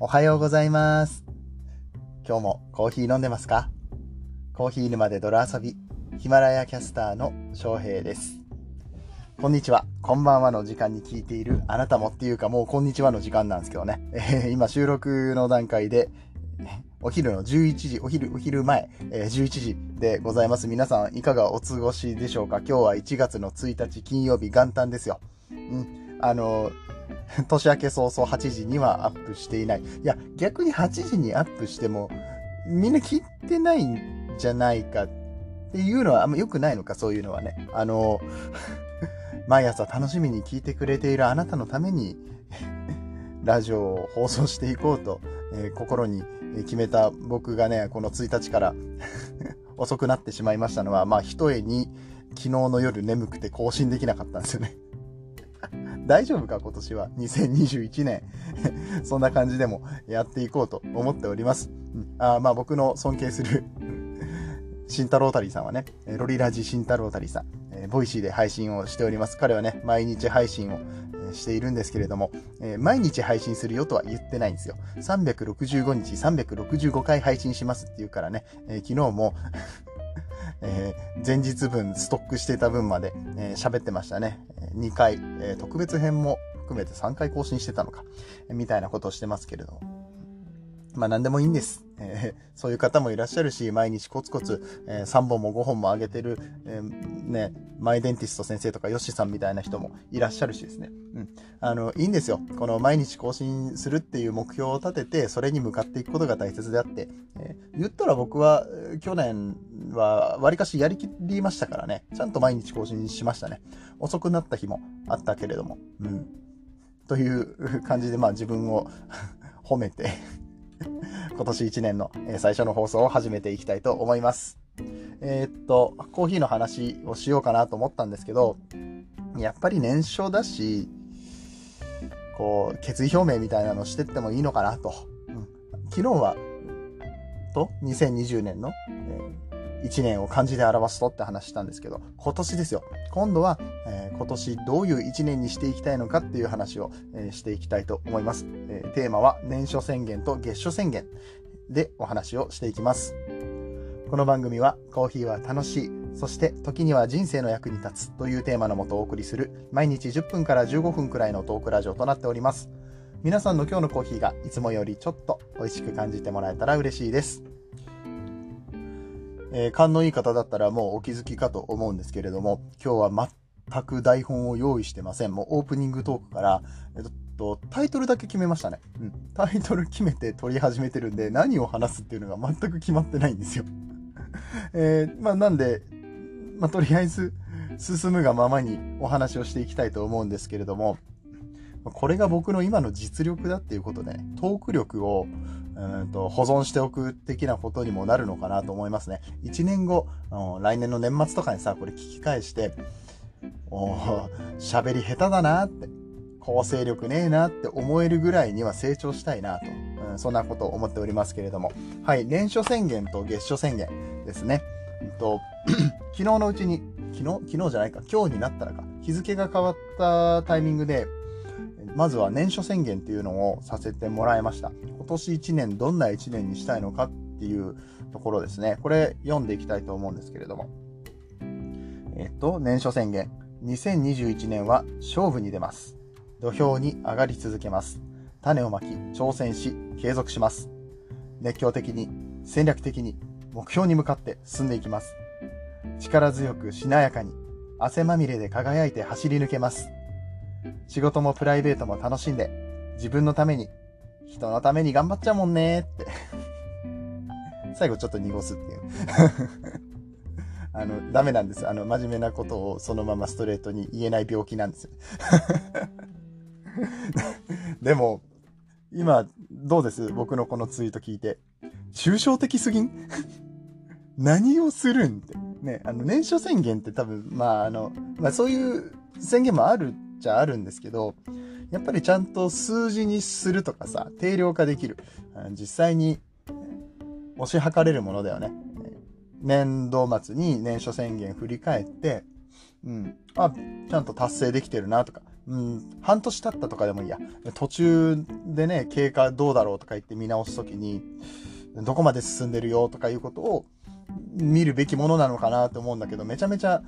おはようございます。今日もコーヒー飲んでますか？コーヒー沼で泥遊び、ヒマラヤキャスターの翔平です。こんにちは、こんばんはの時間に聞いているあなたもっていうかもうこんにちはの時間なんですけどね。えー今収録の段階で、お昼の11時、お昼、お昼前、えー11時でございます。皆さんいかがお過ごしでしょうか？今日は1月の1日金曜日元旦ですよ。うん。あの 年明け早々8時にはアップしていない。いや、逆に8時にアップしても、みんな聞いてないんじゃないかっていうのはあんま良くないのか、そういうのはね。あの、毎朝楽しみに聞いてくれているあなたのために、ラジオを放送していこうと、えー心に決めた僕がね、この1日から遅くなってしまいましたのは、まあ、一重に昨日の夜眠くて更新できなかったんですよね。大丈夫か今年は。2021年。そんな感じでもやっていこうと思っております、うん、あまあ僕の尊敬する 慎太郎たりさんはねロリラジ慎太郎たりさん、えーボイシーで配信をしております。彼はね毎日配信をしているんですけれども、えー毎日配信するよとは言ってないんですよ。365日365回配信しますっていうからね、えー昨日もえー前日分ストックしていた分まで喋、えーってましたね。2回、えー特別編も含めて3回更新してたのか、みたいなことをしてますけれど。まあ何でもいいんです。えーそういう方もいらっしゃるし、毎日コツコツ、えー3本も5本も上げてる、えーね、マイデンティスト先生とかヨッシーさんみたいな人もいらっしゃるしですね。うん。あの、いいんですよ。この毎日更新するっていう目標を立てて、それに向かっていくことが大切であって、えー言ったら僕は、去年はわりかしやりきりましたからね。ちゃんと毎日更新しましたね。遅くなった日もあったけれども。うん。という感じで、まあ自分を 褒めて、今年1年の最初の放送を始めていきたいと思います。えーっと、コーヒーの話をしようかなと思ったんですけど、やっぱり年少だし、こう、決意表明みたいなのしてってもいいのかなと。うん、昨日は、と、2020年の、え1年を漢字で表すとって話したんですけど、今年ですよ。今度は、えー今年どういう1年にしていきたいのかっていう話を、えーしていきたいと思います、えーテーマは年初宣言と月初宣言でお話をしていきます。この番組はコーヒーは楽しい、そして時には人生の役に立つというテーマのもとお送りする毎日10分から15分くらいのトークラジオとなっております。皆さんの今日のコーヒーがいつもよりちょっと美味しく感じてもらえたら嬉しいです。えー勘のいい方だったらもうお気づきかと思うんですけれども、今日は全く台本を用意してません。もうオープニングトークから、えっと、タイトルだけ決めましたね。うん。タイトル決めて撮り始めてるんで、何を話すっていうのが全く決まってないんですよ。えーまあなんで、まあとりあえず進むがままにお話をしていきたいと思うんですけれども、これが僕の今の実力だっていうことで、ね、トーク力をうんと保存しておく的なことにもなるのかなと思いますね。1年後、来年の年末とかにさ、これ聞き返して、おー喋り下手だなって、構成力ねえなって思えるぐらいには成長したいなと、うんそんなことを思っておりますけれども。はい、年初宣言と月初宣言ですね。うんと 昨日のうちに、昨日？昨日じゃないか、今日になったらか、日付が変わったタイミングで、まずは年初宣言っていうのをさせてもらいました。今年1年どんな1年にしたいのかっていうところですね。これ読んでいきたいと思うんですけれども。えっと、年初宣言。2021年は勝負に出ます。土俵に上がり続けます。種をまき、挑戦し、継続します。熱狂的に、戦略的に、目標に向かって進んでいきます。力強くしなやかに、汗まみれで輝いて走り抜けます。仕事もプライベートも楽しんで、自分のために、人のために頑張っちゃうもんねって。最後ちょっと濁すっていう。あの、ダメなんです。あの、真面目なことをそのままストレートに言えない病気なんですよ。でも、今、どうです？僕のこのツイート聞いて。抽象的すぎん？何をするん？って。ね、あの、年初宣言って多分、まあ、あの、まあそういう宣言もあるっちゃあるんですけど、やっぱりちゃんと数字にするとかさ、定量化できる。実際に推し量れるものだよね。年度末に年初宣言振り返って、うん。あ、ちゃんと達成できてるなとか、うん、半年経ったとかでもいいや。途中でね、経過どうだろうとか言って見直すときに、どこまで進んでるよとかいうことを見るべきものなのかなと思うんだけど、めちゃめちゃ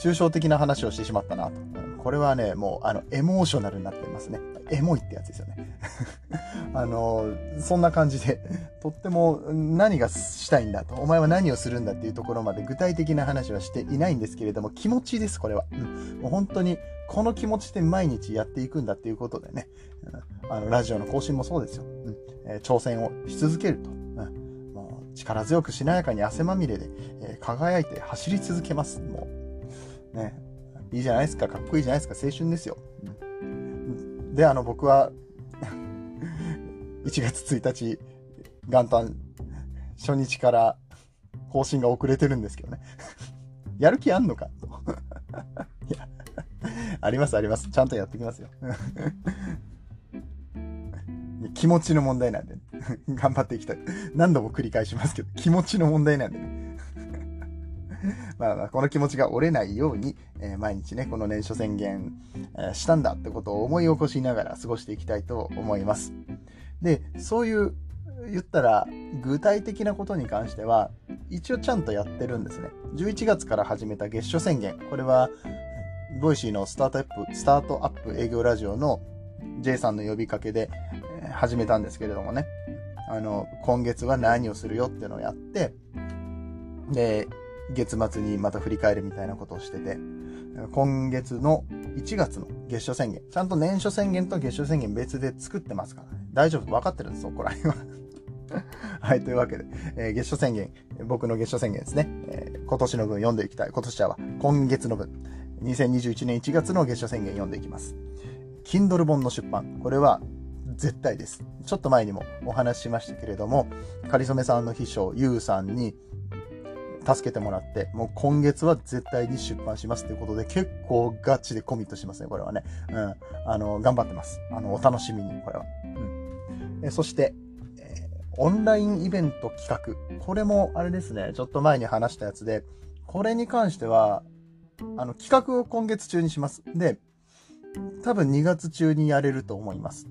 抽象的な話をしてしまったなと。これはね、もう、あの、エモーショナルになってますね。エモいってやつですよね。あの、そんな感じで、とっても何がしたいんだと、お前は何をするんだっていうところまで具体的な話はしていないんですけれども、気持ちです、これは。うん、もう本当に、この気持ちで毎日やっていくんだっていうことでね、うん、あの、ラジオの更新もそうですよ。うんえー、挑戦をし続けると。うんもう力強くしなやかに汗まみれで、えー、輝いて走り続けます。もう、ね、いいじゃないですか、かっこいいじゃないですか、青春ですよ。で、あの、僕は1月1日、元旦、初日から更新が遅れてるんですけどね。やる気あんのか？と。ありますあります。ちゃんとやってきますよ。気持ちの問題なんで、ね、頑張っていきたい。何度も繰り返しますけど、気持ちの問題なんでね。まあ、この気持ちが折れないように、えー、毎日ね、この年初宣言、えー、したんだってことを思い起こしながら過ごしていきたいと思います。で、そういう、言ったら、具体的なことに関しては、一応ちゃんとやってるんですね。11月から始めた月初宣言。これは、 Voicyのスタートアップ、スタートアップ営業ラジオの J さんの呼びかけで、始めたんですけれどもね。あの、今月は何をするよっていうのをやって、で、月末にまた振り返るみたいなことをしてて、今月の1月の月初宣言、ちゃんと年初宣言と月初宣言別で作ってますからね。大丈夫、分かってるんです、そこら辺は。はい、というわけで、えー、月初宣言、僕の月初宣言ですね、えー、今年の分読んでいきたい。今年は今月の分、2021年1月の月初宣言読んでいきます。Kindle 本の出版。これは絶対です。ちょっと前にもお話ししましたけれども、かりそめさんの秘書、ゆうさんに助けてもらって、もう今月は絶対に出版しますということで、結構ガチでコミットしますね、これはね。うん。あの、頑張ってます。あの、お楽しみに、これは。うん。えそして、えオンラインイベント企画。これも、あれですね、ちょっと前に話したやつで、これに関しては、あの、企画を今月中にします。で、多分2月中にやれると思います。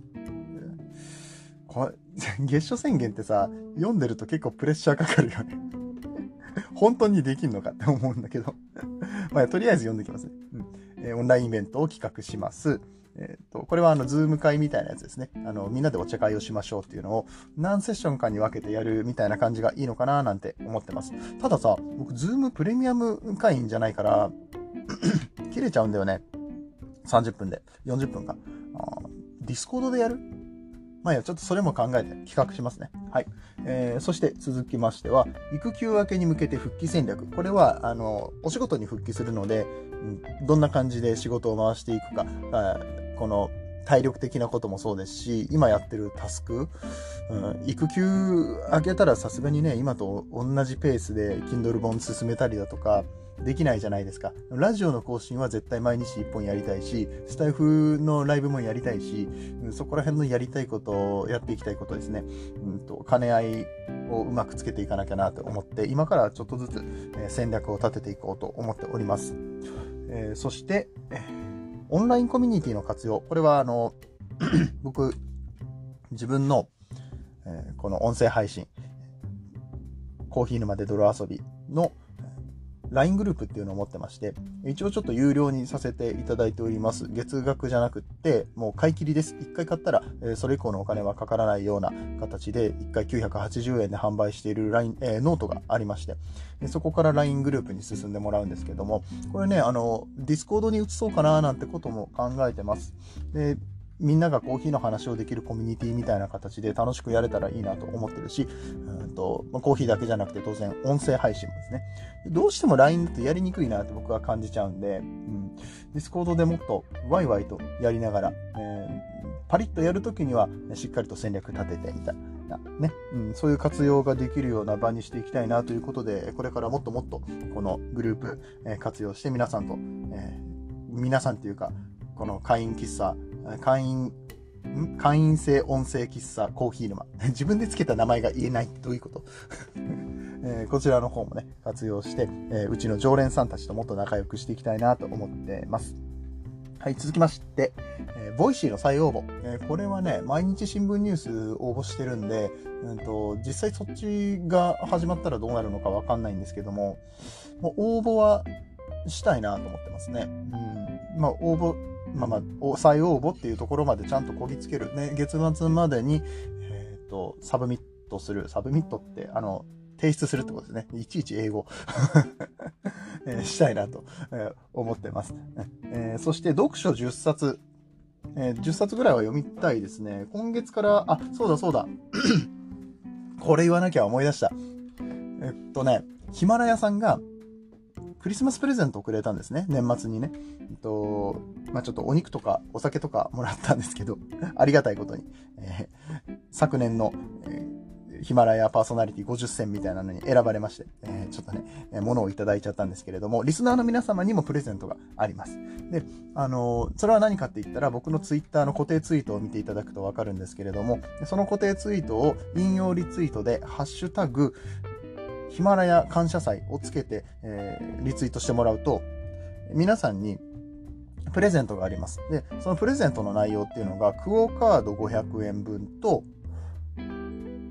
これ、月初宣言ってさ、読んでると結構プレッシャーかかるよね本当にできんのかって思うんだけど まあ、とりあえず読んできますね。うんえー、オンラインイベントを企画します。えっ、ー、と、これはあの、 Zoom 会みたいなやつですね。あの、みんなでお茶会をしましょうっていうのを何セッションかに分けてやるみたいな感じがいいのかななんて思ってます。たださ、僕、 Zoom プレミアム会員じゃないから 切れちゃうんだよね。30分で。40分か。 Discord でやる？まあいや、ちょっとそれも考えて企画しますね。はい。えー、そして続きましては、育休明けに向けて復帰戦略。これは、あの、お仕事に復帰するので、どんな感じで仕事を回していくか、この、体力的なこともそうですし、今やってるタスク、うん、育休明けたらさすがにね、今と同じペースで Kindle 本進めたりだとか、できないじゃないですか。ラジオの更新は絶対毎日1本やりたいし、スタイフのライブもやりたいし、そこら辺のやりたいことをやっていきたいことですね。うんと、兼ね合いをうまくつけていかなきゃなと思って、今からちょっとずつ、戦略を立てていこうと思っております。えー、そして、オンラインコミュニティの活用。これは、あの、僕、自分の、えー、この音声配信、コーヒー沼で泥遊びの LINE グループっていうのを持ってまして、一応ちょっと有料にさせていただいております。月額じゃなくって、もう買い切りです。一回買ったら、えそれ以降のお金はかからないような形で、一回980円で販売している LINE、えー、ノートがありましてで、そこから LINE グループに進んでもらうんですけども、これね、あの、 Discord に移そうかななんてことも考えてます。でみんながコーヒーの話をできるコミュニティみたいな形で楽しくやれたらいいなと思ってるし、うんとまコーヒーだけじゃなくて当然音声配信もですね。どうしても LINE ってやりにくいなって僕は感じちゃうんで、うん、 Discord でもっとワイワイとやりながら、えー、パリッとやるときにはしっかりと戦略立ててみたいな、ね。うん、そういう活用ができるような場にしていきたいなということで、これからもっともっとこのグループ、え、活用して皆さんと、えー、皆さんというか、この会員喫茶、会員、会員制音声喫茶コーヒー沼。自分で付けた名前が言えないって。どういうこと？えー、こちらの方もね、活用して、えー、うちの常連さんたちともっと仲良くしていきたいなと思ってます。はい、続きまして、えー、 Voicy の再応募。えー、これはね、毎日新聞ニュース応募してるんで、うんと、実際そっちが始まったらどうなるのかわかんないんですけども、もう応募はしたいなと思ってますね。うん。まあ、応募、まあまあ、再応募っていうところまでちゃんとこぎつける。ね、月末までに、えっ、ー、と、 submit する。 submit って、あの、提出するってことですね。いちいち英語 えー、したいなと、えー、思ってます。えー、そして読書10冊、えー、10冊ぐらいは読みたいですね。今月から、あ、そうだそうだ。これ言わなきゃ思い出した。えっとね、ヒマラヤさんがクリスマスプレゼントをくれたんですね。年末にね。えっと、まあ、ちょっとお肉とかお酒とかもらったんですけど、ありがたいことに。えー、昨年の、えーヒマラヤパーソナリティ50選みたいなのに選ばれまして、えー、ちょっとね、えー、物をいただいちゃったんですけれども、リスナーの皆様にもプレゼントがあります。で、あの、それは何かって言ったら、僕のツイッターの固定ツイートを見ていただくとわかるんですけれども、その固定ツイートを引用リツイートで、ハッシュタグ、ヒマラヤ感謝祭をつけて、えー、リツイートしてもらうと、皆さんにプレゼントがあります。で、そのプレゼントの内容っていうのが、クオカード500円分と、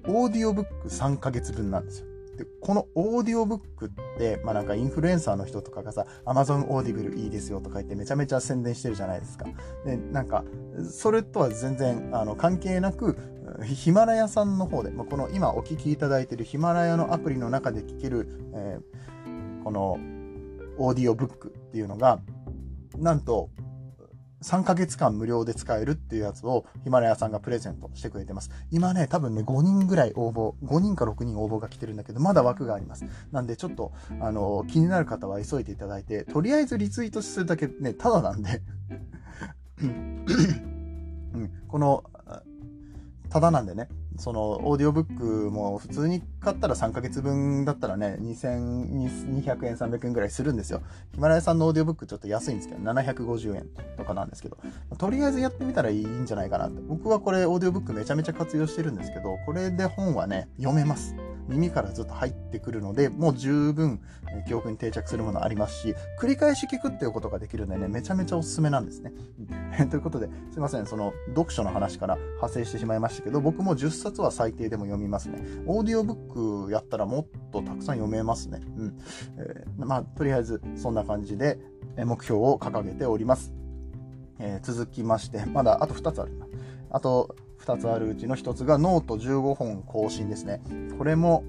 オーディオブック3ヶ月分なんですよ。で、このオーディオブックって、まあなんかインフルエンサーの人とかがさ、Amazon オーディブルいいですよとか言ってめちゃめちゃ宣伝してるじゃないですか。で、なんか、それとは全然、あの、関係なく、ヒマラヤさんの方で、まあ、この今お聞きいただいているヒマラヤのアプリの中で聞ける、えー、このオーディオブックっていうのが、なんと、3ヶ月間無料で使えるっていうやつをヒマラヤさんがプレゼントしてくれてます。今ね、多分ね、5人ぐらい応募、5人か6人応募が来てるんだけど、まだ枠があります。なんでちょっと、あの、気になる方は急いでいただいて、とりあえずリツイートするだけね、ただなんでうん、この、ただなんでね、そのオーディオブックも普通に買ったら3ヶ月分だったらね、2200円、300円ぐらいするんですよ。ヒマラヤさんのオーディオブックちょっと安いんですけど、750円とかなんですけど、とりあえずやってみたらいいんじゃないかなって。僕はこれオーディオブックめちゃめちゃ活用してるんですけど、これで本はね、読めます。耳からずっと入ってくるので、もう十分記憶に定着するものありますし、繰り返し聞くっていうことができるんでね、めちゃめちゃおすすめなんですね。ということで、すいません、その読書の話から派生してしまいましたけど、僕も10冊は最低でも読みますね。オーディオブックやったらもっとたくさん読めますね。うん。えー、まあ、とりあえずそんな感じで目標を掲げております。えー、続きまして、まだあと2つあるな。あと2つあるうちの1つがノート15本更新ですね。これも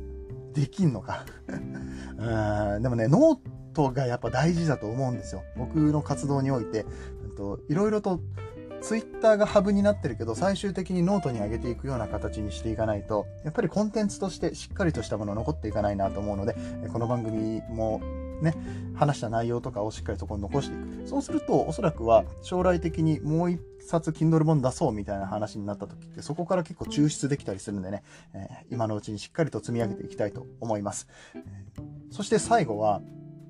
できんのか うん。でもね、ノートがやっぱ大事だと思うんですよ。僕の活動において、いろいろとツイッターがハブになってるけど、最終的にノートに上げていくような形にしていかないと、やっぱりコンテンツとしてしっかりとしたもの残っていかないなと思うので、この番組もね、話した内容とかをしっかりとこに残していく。そうすると、おそらくは将来的にもう一冊 Kindle 本出そうみたいな話になった時って、そこから結構抽出できたりするんでね、えー、今のうちにしっかりと積み上げていきたいと思います。えー、そして最後は、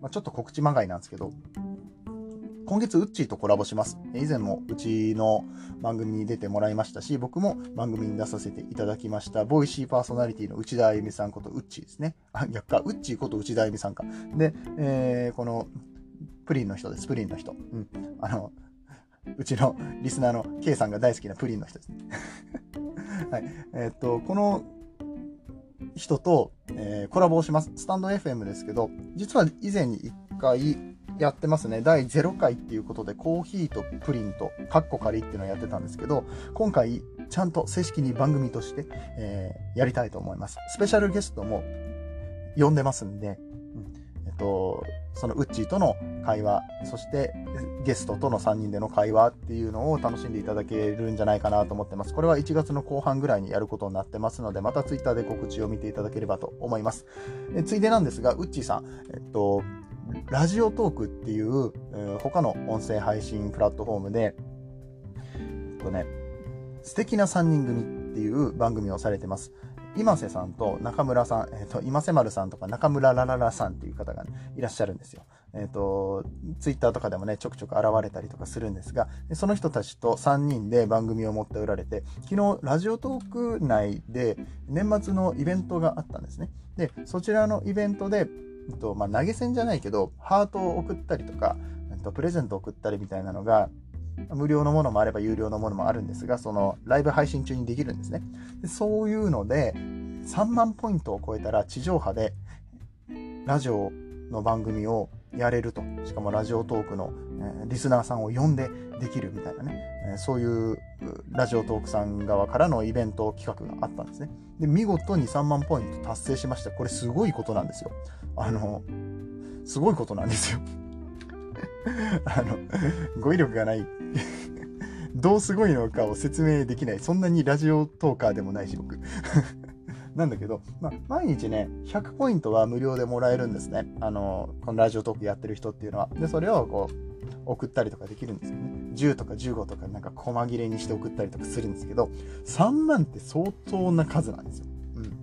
まあ、ちょっと告知まがいなんですけど、今月、ウッチーとコラボします。以前もうちの番組に出てもらいましたし、僕も番組に出させていただきました、ボイシーパーソナリティの内田あゆみさんことウッチーですね。あ、逆か、ウッチーこと内田あゆみさんか。で、えー、この、プリンの人です、プリンの人。うん。あの、うちのリスナーの K さんが大好きなプリンの人ですね。はい。えー、っと、この人と、えー、コラボをします。スタンド FM ですけど、実は以前に一回、やってますね。第0回っていうことで、コーヒーとプリンと、カッコ仮っていうのをやってたんですけど、今回、ちゃんと正式に番組として、えー、やりたいと思います。スペシャルゲストも呼んでますんで、うん、えっと、そのウッチーとの会話、そしてゲストとの3人での会話っていうのを楽しんでいただけるんじゃないかなと思ってます。これは1月の後半ぐらいにやることになってますので、また Twitter で告知を見ていただければと思います。えついでなんですが、ウッチーさん、えっと、ラジオトークっていう、え、他の音声配信プラットフォームで、えっとね、素敵な3人組っていう番組をされてます。今瀬さんと中村さん、えっ、ー、と、今瀬丸さんとか中村らららさんっていう方が、ね、いらっしゃるんですよ。えっ、ー、と、ツイッターとかでもね、ちょくちょく現れたりとかするんですが、その人たちと3人で番組を持っておられて、昨日、ラジオトーク内で年末のイベントがあったんですね。で、そちらのイベントで、えっとまあ、投げ銭じゃないけど、ハートを送ったりとか、えっと、プレゼントを送ったりみたいなのが、無料のものもあれば有料のものもあるんですが、そのライブ配信中にできるんですね。でそういうので、3万ポイントを超えたら地上波でラジオの番組をやれると。しかもラジオトークの、えー、リスナーさんを呼んでできるみたいなね、えー、そういうラジオトークさん側からのイベント企画があったんですね。で、見事に3万ポイント達成しました。これすごいことなんですよ。あの、すごいことなんですよ。あの、語彙力がないどうすごいのかを説明できない。そんなにラジオトーカーでもないし、僕。なんだけど、まあ、毎日ね、100ポイントは無料でもらえるんですね。あの、このラジオトークやってる人っていうのは。で、それをこう、送ったりとかできるんですよね。10とか15とかなんか細切れにして送ったりとかするんですけど、3万って相当な数なんですよ。うん。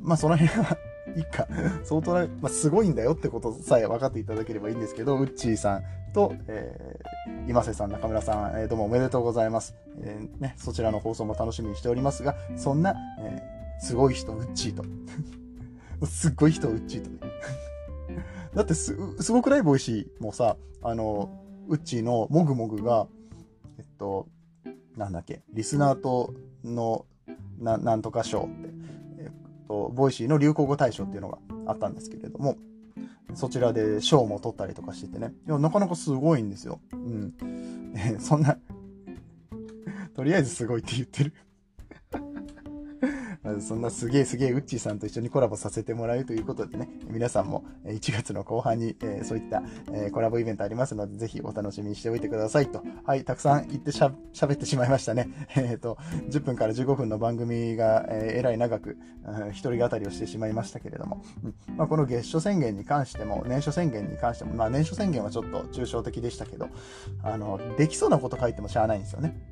まあ、その辺はいいか。相当な、まあ、すごいんだよってことさえ分かっていただければいいんですけど、ウッチーさんと、えー、今瀬さん、中村さん、えー、どうもおめでとうございます。えー、ね、そちらの放送も楽しみにしておりますが、そんな、えー、すごい人、ウッチーと。すっごい人、ウッチーとね。だってす、すごくない Voicy もさ、あの、ウッチーのもぐもぐが、えっと、なんだっけ、リスナーとのななんとか賞って、と、 Voicy の流行語大賞っていうのがあったんですけれども、そちらで賞も取ったりとかしててね。いや、なかなかすごいんですよ。うん。そんなとりあえずすごいって言ってるそんなすげえすげえウッチーさんと一緒にコラボさせてもらうということでね、皆さんも1月の後半に、えー、そういった、えー、コラボイベントありますので、ぜひお楽しみにしておいてくださいと。はい、たくさん言ってしゃ喋ってしまいましたね。えっ、ー、と、10分から15分の番組が、ええらい長く、うん、一人語りをしてしまいましたけれども、うんまあ、この月初宣言に関しても、年初宣言に関しても、まあ年初宣言はちょっと抽象的でしたけど、あの、できそうなこと書いてもしゃあないんですよね。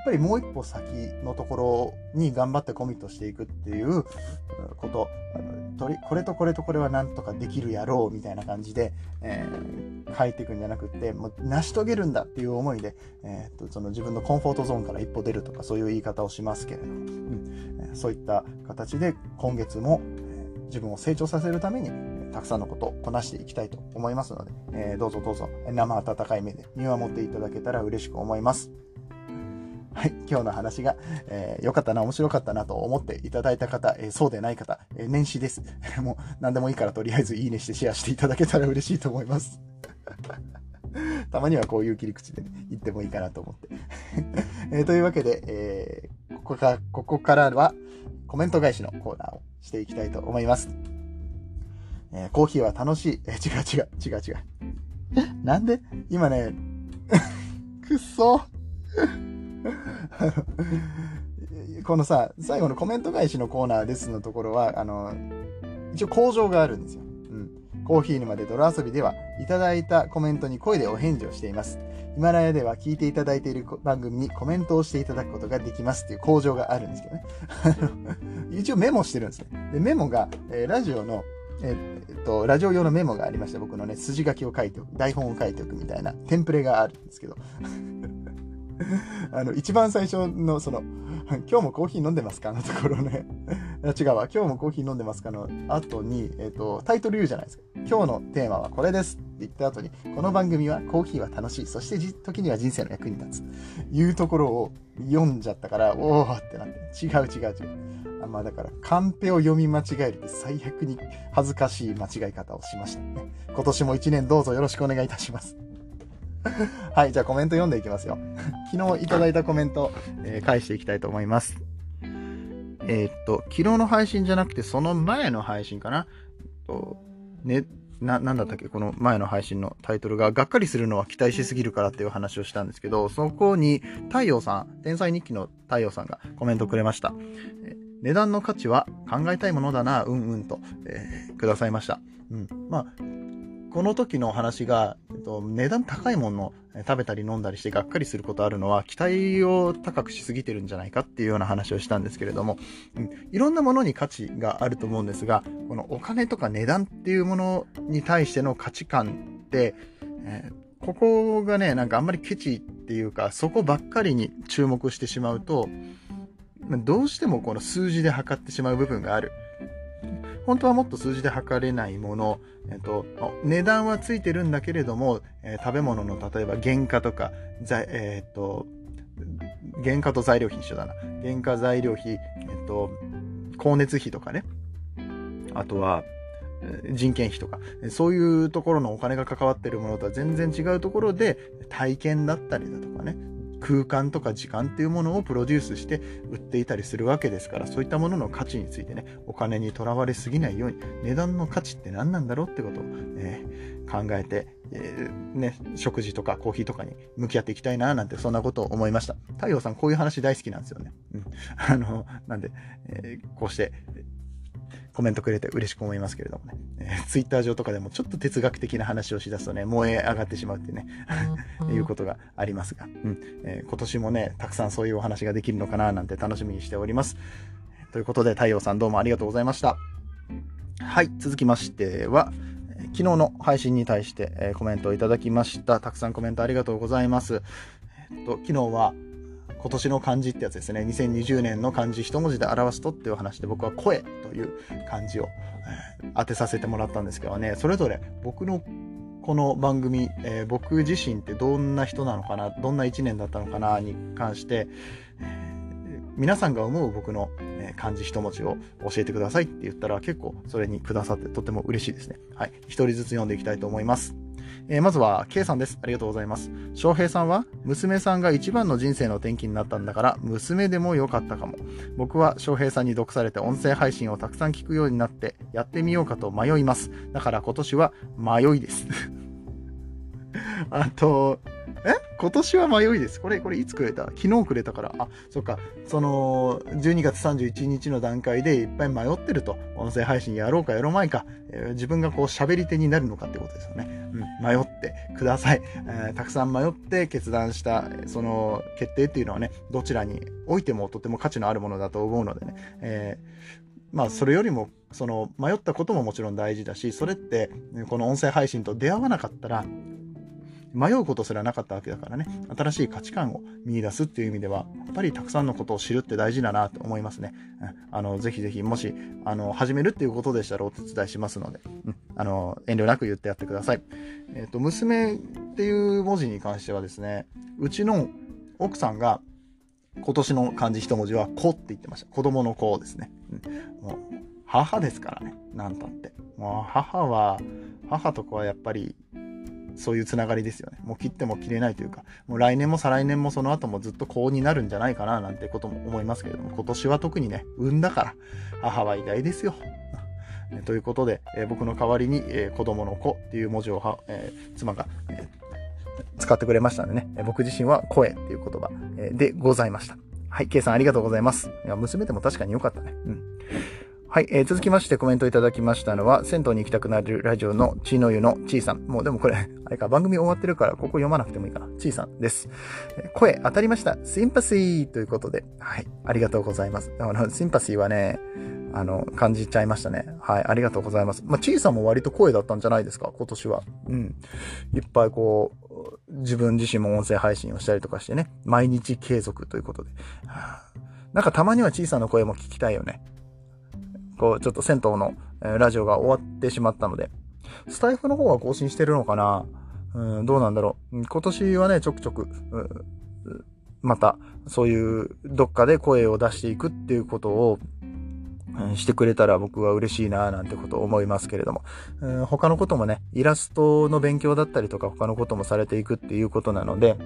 やっぱりもう一歩先のところに頑張ってコミットしていくっていうこと、これとこれとこれはなんとかできるやろうみたいな感じで、えー、書いていくんじゃなくて、もう成し遂げるんだっていう思いで、えー、とその自分のコンフォートゾーンから一歩出るとかそういう言い方をしますけれども、うん、そういった形で今月も自分を成長させるためにたくさんのことをこなしていきたいと思いますので、えー、どうぞどうぞ生温かい目で見守っていただけたら嬉しく思います。はい、今日の話が、えー、良かったな、面白かったなと思っていただいた方、えー、そうでない方、えー、年始です。もう何でもいいからとりあえずいいねしてシェアしていただけたら嬉しいと思います。たまにはこういう切り口で、ね、言ってもいいかなと思って。えー、というわけで、えー、ここかここからはコメント返しのコーナーをしていきたいと思います。えー、コーヒーは楽しい。えー、違う違う、違う違う。なんで？今ね、くっそ このさ、最後のコメント返しのコーナーですのところは、あの、一応工場があるんですよ。うん。コーヒー沼で泥遊びでは、いただいたコメントに声でお返事をしています。ヒマラヤでは聞いていただいている番組にコメントをしていただくことができますっていう工場があるんですけどね。一応メモしてるんですね。で、メモが、えー、ラジオの、え、っと、ラジオ用のメモがありまして、僕のね、筋書きを書いておく、台本を書いておくみたいなテンプレがあるんですけど。あの、一番最初の、その、今日もコーヒー飲んでますかのところね 違うわ。今日もコーヒー飲んでますかの後に、えっ、ー、と、タイトル言うじゃないですか。今日のテーマはこれですって言った後に、この番組はコーヒーは楽しい。そして時には人生の役に立つ。いうところを読んじゃったから、おーってなって。違う違う違う。あまあだから、カンペを読み間違えるって最悪に恥ずかしい間違い方をしましたね。今年も一年どうぞよろしくお願いいたします。はい、じゃあコメント読んでいきますよ。昨日いただいたコメント、えー、返していきたいと思います。えー、っと、昨日の配信じゃなくて、その前の配信かな？とね、な、なんだったっけ？この前の配信のタイトルが、がっかりするのは期待しすぎるからっていう話をしたんですけど、そこに太陽さん、天才日記の太陽さんがコメントくれました。え値段の価値は考えたいものだな、うんうんと、えー、くださいました。うん。まあ、この時の話が、えっと、値段高いものを食べたり飲んだりしてがっかりすることあるのは期待を高くしすぎてるんじゃないかっていうような話をしたんですけれども、うん、いろんなものに価値があると思うんですがこのお金とか値段っていうものに対しての価値観って、えー、ここがねなんかあんまりケチっていうかそこばっかりに注目してしまうとどうしてもこの数字で測ってしまう部分がある。本当はもっと数字で測れないもの、えっと、値段はついてるんだけれども、えー、食べ物の例えば原価とか、えー、っと、原価と材料費一緒だな。原価材料費、えっと、光熱費とかね。あとは、人件費とか、そういうところのお金が関わってるものとは全然違うところで、体験だったりだとかね、空間とか時間っていうものをプロデュースして売っていたりするわけですからそういったものの価値についてねお金にとらわれすぎないように値段の価値って何なんだろうってことを、えー、考えて、えー、ね、食事とかコーヒーとかに向き合っていきたいななんてそんなことを思いました。太陽さんこういう話大好きなんですよね、うん、あのなんで、えー、こうしてコメントくれて嬉しく思いますけれどもね、えー、ツイッター上とかでもちょっと哲学的な話をしだすとね、燃え上がってしまうってね、いうことがありますが、うんえー、今年もね、たくさんそういうお話ができるのかななんて楽しみにしております。ということで、太陽さんどうもありがとうございました。はい、続きましては、昨日の配信に対して、えー、コメントをいただきました。たくさんコメントありがとうございます。えっと、昨日は、今年の漢字ってやつですね。2020年の漢字一文字で表すとっていう話で僕は声という漢字を、え、当てさせてもらったんですけどね、それぞれ僕のこの番組、えー、僕自身ってどんな人なのかな、どんな一年だったのかなに関して、えー、皆さんが思う僕の漢字一文字を教えてくださいって言ったら結構それにくださってとても嬉しいですね。はい。一人ずつ読んでいきたいと思います。えー、まずは K さんです。ありがとうございます。翔平さんは娘さんが一番の人生の転機になったんだから娘でも良かったかも。僕は翔平さんに毒されて音声配信をたくさん聞くようになってやってみようかと迷います。だから今年は迷いです。あと、え？今年は迷いです。これ、これいつくれた？昨日くれたから。あ、そっか。その、12月31日の段階でいっぱい迷ってると。音声配信やろうかやろうまいか。えー、自分がこう喋り手になるのかってことですよね。うん、迷ってください、えー、たくさん迷って決断した、その決定っていうのはね、どちらにおいてもとても価値のあるものだと思うのでね。えーまあ、それよりも、その、迷ったことももちろん大事だし、それって、この音声配信と出会わなかったら、迷うことすらなかったわけだからね、新しい価値観を見出すっていう意味では、やっぱりたくさんのことを知るって大事だなと思いますね。うんあの、ぜひぜひ、もし、あの、始めるっていうことでしたらお手伝いしますので、うん、あの、遠慮なく言ってやってください。えっ、ー、と、娘っていう文字に関してはですね、うちの奥さんが、今年の漢字一文字は、子って言ってました。子供の子ですね。うん、もう母ですからね、なんたって。もう母は、母とかはやっぱりそういうつながりですよね。もう切っても切れないというか、もう来年も再来年もその後もずっと高になるんじゃないかななんてことも思いますけれども、今年は特にね、産んだから、母は偉大ですよ。ということで、えー、僕の代わりに、えー、子供の子っていう文字をは、えー、妻が、え使ってくれましたんでね、僕自身は声っていう言葉、えでございました。はい、K さんありがとうございます。いや、娘でも確かに良かったね。うん。はい、えー、続きましてコメントいただきましたのは、銭湯に行きたくなるラジオの血の湯のちいさん。もうでもこれ、あれか、番組終わってるから、ここ読まなくてもいいかな。ちいさんです。声当たりました。シンパシーということで、はい、ありがとうございます。あの、シンパシーはね、あの、感じちゃいましたね。はい、ありがとうございます。まあ、ちいさんも割と声だったんじゃないですか、今年は。うん。いっぱいこう、自分自身も音声配信をしたりとかしてね、毎日継続ということで。なんかたまには小さな声も聞きたいよね。こう、ちょっと銭湯の、ラジオが終わってしまったので、スタイフの方は更新してるのかな？うん、どうなんだろう？今年はね、ちょくちょく、また、そういう、どっかで声を出していくっていうことを、してくれたら僕は嬉しいななんてことを思いますけれども、うん、他のこともね、イラストの勉強だったりとか他のこともされていくっていうことなので、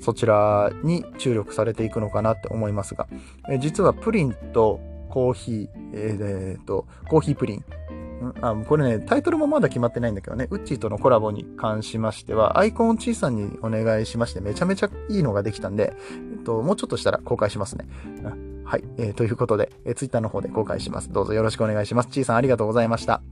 そちらに注力されていくのかなって思いますが、実はプリンとコーヒー、えー、っと、コーヒープリン。あこれね、タイトルもまだ決まってないんだけどね、ウッチーとのコラボに関しましては、アイコンを小さんにお願いしまして、めちゃめちゃいいのができたんで、えっと、もうちょっとしたら公開しますね。はい。えー、ということで、えー、ツイッターの方で公開します。どうぞよろしくお願いします。ちーさんありがとうございました。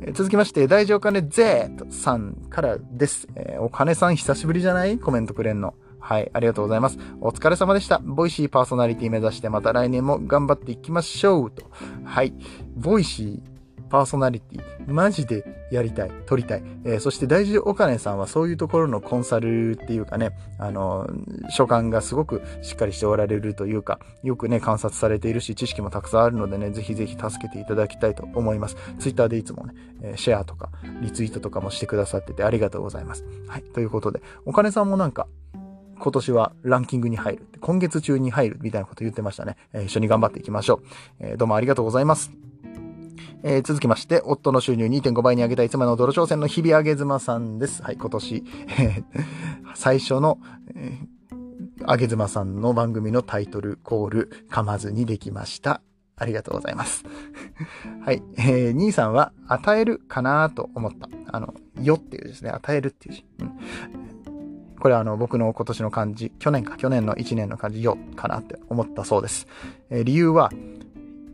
え続きまして、大丈夫かね Z さんからです。えー、お金さん久しぶりじゃない？コメントくれんの。はい、ありがとうございます。お疲れ様でした。ボイシーパーソナリティ目指してまた来年も頑張っていきましょう。と。はい。ボイシーパーソナリティ、マジでやりたい、撮りたい。えー、そして大事お金さんはそういうところのコンサルっていうかね、あの、所感がすごくしっかりしておられるというか、よくね、観察されているし、知識もたくさんあるのでね、ぜひぜひ助けていただきたいと思います。ツイッターでいつもね、えシェアとか、リツイートとかもしてくださっててありがとうございます。はい、ということで、お金さんもなんか、今年はランキングに入る。今月中に入るみたいなこと言ってましたね。えー、一緒に頑張っていきましょう。えー、どうもありがとうございます。えー、続きまして、夫の収入2.5倍に上げたい妻の泥挑戦の日々上げ妻さんです。はい、今年、最初の、えー、上げ妻さんの番組のタイトル、コール、噛まずにできました。ありがとうございます。はい。えー、兄さんは、与えるかなと思った。あの、よっていうですね、与えるっていう字。うん、これはあの、僕の今年の漢字、去年か、去年の1年の漢字、よかなって思ったそうです。えー、理由は、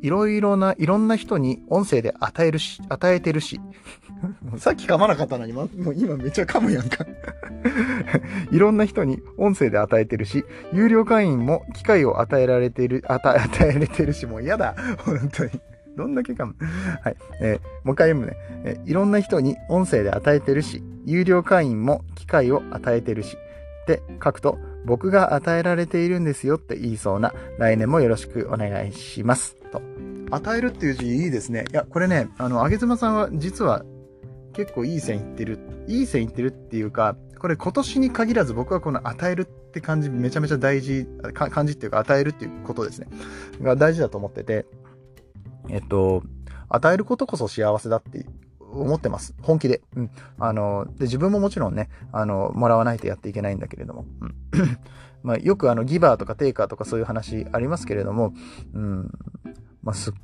いろいろな、いろんな人に音声で与えるし、与えてるし。さっき噛まなかったのに、もう今めっちゃ噛むやんか いろんな人に音声で与えてるし、有料会員も機会を与えられてる、与え、与えられてるし、もう嫌だ。本当に。どんだけ噛むはい。えー、もう一回読むね、えー、いろんな人に音声で与えてるし、有料会員も機会を与えてるし。って書くと、僕が与えられているんですよって言いそうな、来年もよろしくお願いします。と。与えるっていう字いいですね。いや、これね、あの、あげずまさんは実は結構いい線いってる。いい線いってるっていうか、これ今年に限らず僕はこの与えるって感じめちゃめちゃ大事、感じっていうか与えるっていうことですね。が大事だと思ってて、えっと、与えることこそ幸せだって思ってます。本気で。うん。あの、で、自分ももちろんね、あの、もらわないとやっていけないんだけれども。うん。まあ、よくあの、ギバーとかテイカーとかそういう話ありますけれども、うん。まあ、すっ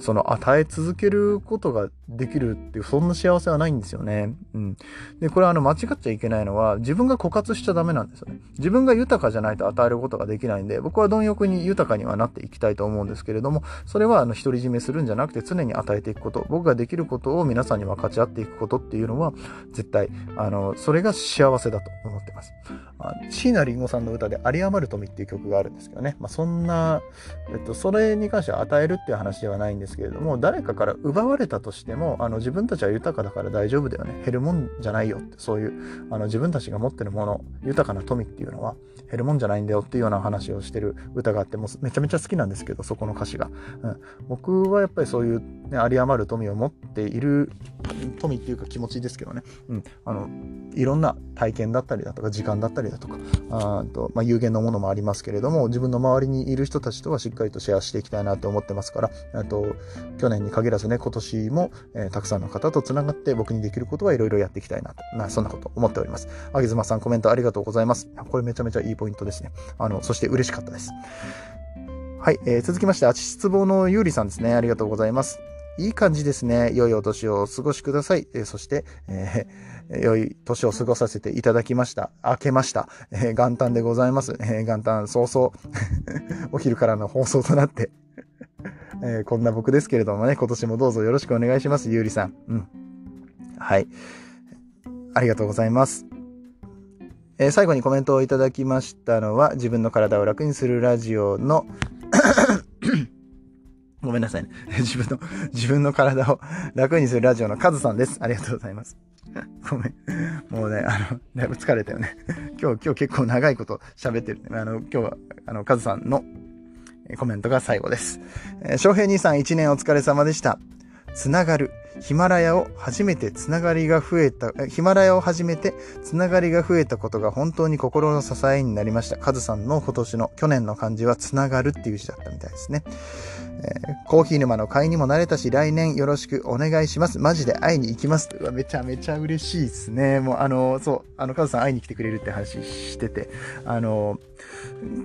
その与え続けることができるっていう、そんな幸せはないんですよね。うん。で、これあの、間違っちゃいけないのは、自分が枯渇しちゃダメなんですよね。自分が豊かじゃないと与えることができないんで、僕は貪欲に豊かにはなっていきたいと思うんですけれども、それはあの、独り占めするんじゃなくて、常に与えていくこと、僕ができることを皆さんに分かち合っていくことっていうのは、絶対、あの、それが幸せだと思ってます。あ椎名林檎さんの歌で、有り余る富っていう曲があるんですけどね。まあ、そんな、えっと、それに関しては与えるっていう話ではないんですけれども、誰かから奪われたとしても、あの、自分たちは豊かだから大丈夫だよね。減るもんじゃないよって、そういう、あの、自分たちが持ってるもの、豊かな富っていうのは、減るもんじゃないんだよっていうような話をしてる歌があって、もうめちゃめちゃ好きなんですけど、そこの歌詞が。うん、僕はやっぱりそういう、ね、有り余る富を持っている、富っていうか気持ちですけどね。うん。あの、いろんな体験だったりだとか、時間だったりだとか、あと、まあ、有限のものもありますけれども、自分の周りにいる人たちとはしっかりとシェアしていきたいなと思ってますから、と去年に限らずね、今年も、えー、たくさんの方と繋がって僕にできることはいろいろやっていきたいなと、まあ、そんなこと思っております。あげずまさんコメントありがとうございます。これめちゃめちゃいいポイントですね。あの、そして嬉しかったです。はい、えー、続きまして、あち失望のゆうりさんですね。ありがとうございます。いい感じですね。良いお年をお過ごしください。えー、そして、えー、良い年を過ごさせていただきました。明けました。えー、元旦でございます。えー、元旦早々 お昼からの放送となってえー、こんな僕ですけれどもね、今年もどうぞよろしくお願いします。ゆうりさん。うん。はい。ありがとうございます。え、最後にコメントをいただきましたのは、自分の体を楽にするラジオの ごめんなさいね。自分の、自分の体を 楽にするラジオのカズさんです。ありがとうございます。ごめん。もうね、あの、だいぶ疲れたよね。今日、今日結構長いこと喋ってる、ね。あの、今日は、あの、カズさんのコメントが最後です。えー、翔平兄さん1年お疲れ様でした。つながる。ヒマラヤを初めてつながりが増えた、ヒマラヤを始めてつながりが増えたことが本当に心の支えになりました。カズさんの今年の、去年の漢字はつながるっていう字だったみたいですね。えー、コーヒー沼の会にもなれたし、来年よろしくお願いします。マジで会いに行きます。うわめちゃめちゃ嬉しいですね。もう、あの、そう、あの、カズさん会いに来てくれるって話してて、あの、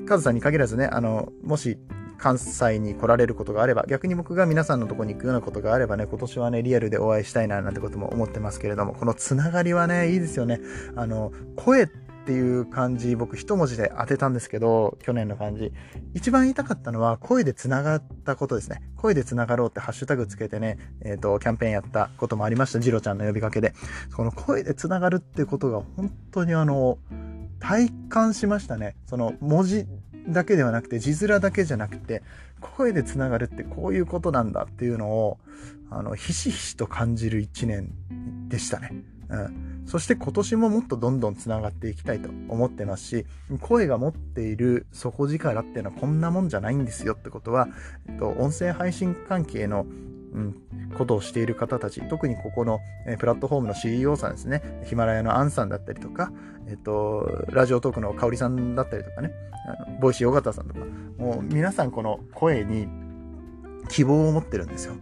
カズさんに限らずね、あの、もし、関西に来られることがあれば、逆に僕が皆さんのとこに行くようなことがあればね、今年はね、リアルでお会いしたいななんてことも思ってますけれども、このつながりはね、いいですよね。あの、声っっていう漢字、僕一文字で当てたんですけど、去年の漢字。一番言いたかったのは、声で繋がったことですね。声で繋がろうってハッシュタグつけてね、えっ、ー、と、キャンペーンやったこともありました。ジロちゃんの呼びかけで。この声で繋がるってことが本当にあの、体感しましたね。その文字だけではなくて、字面だけじゃなくて、声で繋がるってこういうことなんだっていうのを、あの、ひしひしと感じる一年でしたね。うん。そして今年ももっとどんどん繋がっていきたいと思ってますし、声が持っている底力っていうのはこんなもんじゃないんですよってことは、えっと、音声配信関係のうん、ことをしている方たち、特にここの、えプラットフォームの CEO さんですね、ヒマラヤのアンさんだったりとか、えっと、 Radiotalk の香里さんだったりとかね、あの Voicy 緒方さんとか、もう皆さんこの声に希望を持ってるんですよ。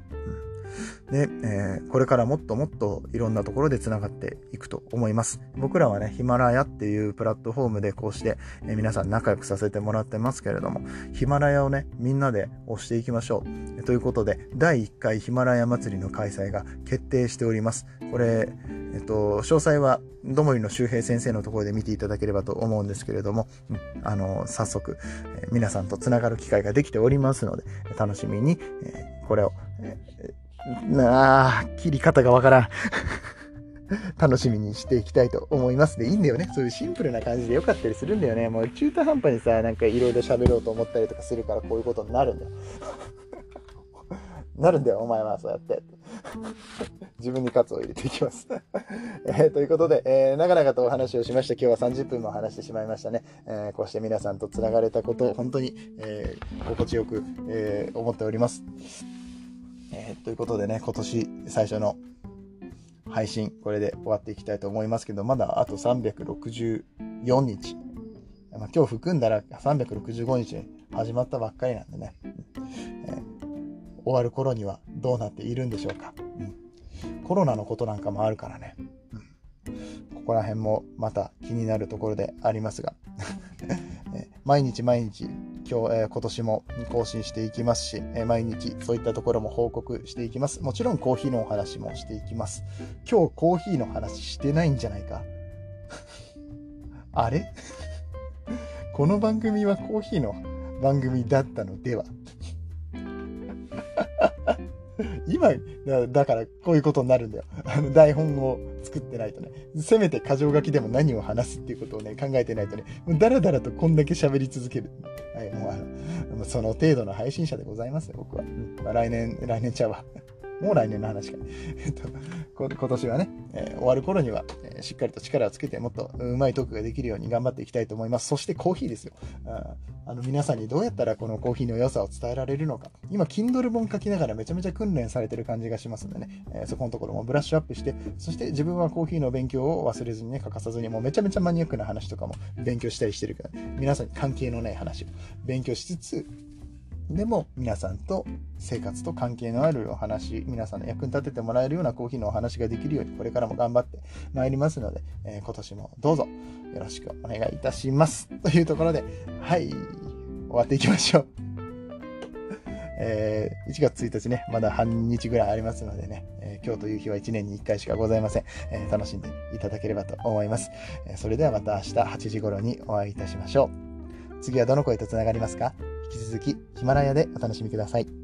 で、えー、これからもっともっといろんなところで繋がっていくと思います。僕らはね、ヒマラヤっていうプラットフォームでこうして、えー、皆さん仲良くさせてもらってますけれども、ヒマラヤをね、みんなで押していきましょう。ということで、第1回ヒマラヤ祭りの開催が決定しております。これ、えっと、詳細は、どもりの周平先生のところで見ていただければと思うんですけれども、うん、あの、早速、え、皆さんと繋がる機会ができておりますので、楽しみに、え、これを、えなあ、切り方がわからん。楽しみにしていきたいと思いますで、いいんだよね。そういうシンプルな感じでよかったりするんだよね。もう中途半端にさ、なんかいろいろ喋ろうと思ったりとかするからこういうことになるんだよ。なるんだよ、お前はそうやって。自分にカツを入れていきますえー、ということで、えー、長々とお話をしました。今日は30分も話してしまいましたね。えー、こうして皆さんと繋がれたことを本当に、え心地よく、え思っております。えー、ということでね、今年最初の配信、これで終わっていきたいと思いますけど、まだあと364日。まあ、今日含んだら365日始まったばっかりなんでね、えー、終わる頃にはどうなっているんでしょうか。うん、コロナのことなんかもあるからね、うん、ここら辺もまた気になるところでありますが、えー、毎日毎日今日、えー、今年も更新していきますし、えー、毎日そういったところも報告していきます。もちろんコーヒーのお話もしていきます。今日コーヒーの話してないんじゃないか？あれ？この番組はコーヒーの番組だったのでは？今だ、からこういうことになるんだよ。あの、台本を作ってないとね。せめて箇条書きでも何を話すっていうことをね、考えてないとね、もうだらだらとこんだけ喋り続ける。はい、もうあの、その程度の配信者でございますよ、僕は。うんまあ、来年、来年ちゃうわ。もう来年の話か。えっと、今年はね、えー、終わる頃には、えー、しっかりと力をつけて、もっとうまいトークができるように頑張っていきたいと思います。そしてコーヒーですよ。ああの皆さんにどうやったらこのコーヒーの良さを伝えられるのか。今、Kindle 本書きながらめちゃめちゃ訓練されてる感じがしますんでね、えー、そこのところもブラッシュアップして、そして自分はコーヒーの勉強を忘れずにね、欠かさずに、もうめちゃめちゃマニアックな話とかも勉強したりしてるから、皆さんに関係のない話を勉強しつつ、でも皆さんと生活と関係のあるお話、皆さんの役に立ててもらえるようなコーヒーのお話ができるようにこれからも頑張ってまいりますので、えー、今年もどうぞよろしくお願いいたします。というところで、はい、終わっていきましょう。えー、1月1日ね、まだ半日ぐらいありますのでね、えー、今日という日は1年に1回しかございません。え、楽しんでいただければと思います。えそれではまた明日8時頃にお会いいたしましょう。次はどの声と繋がりますか？引き続きヒマラヤでお楽しみください。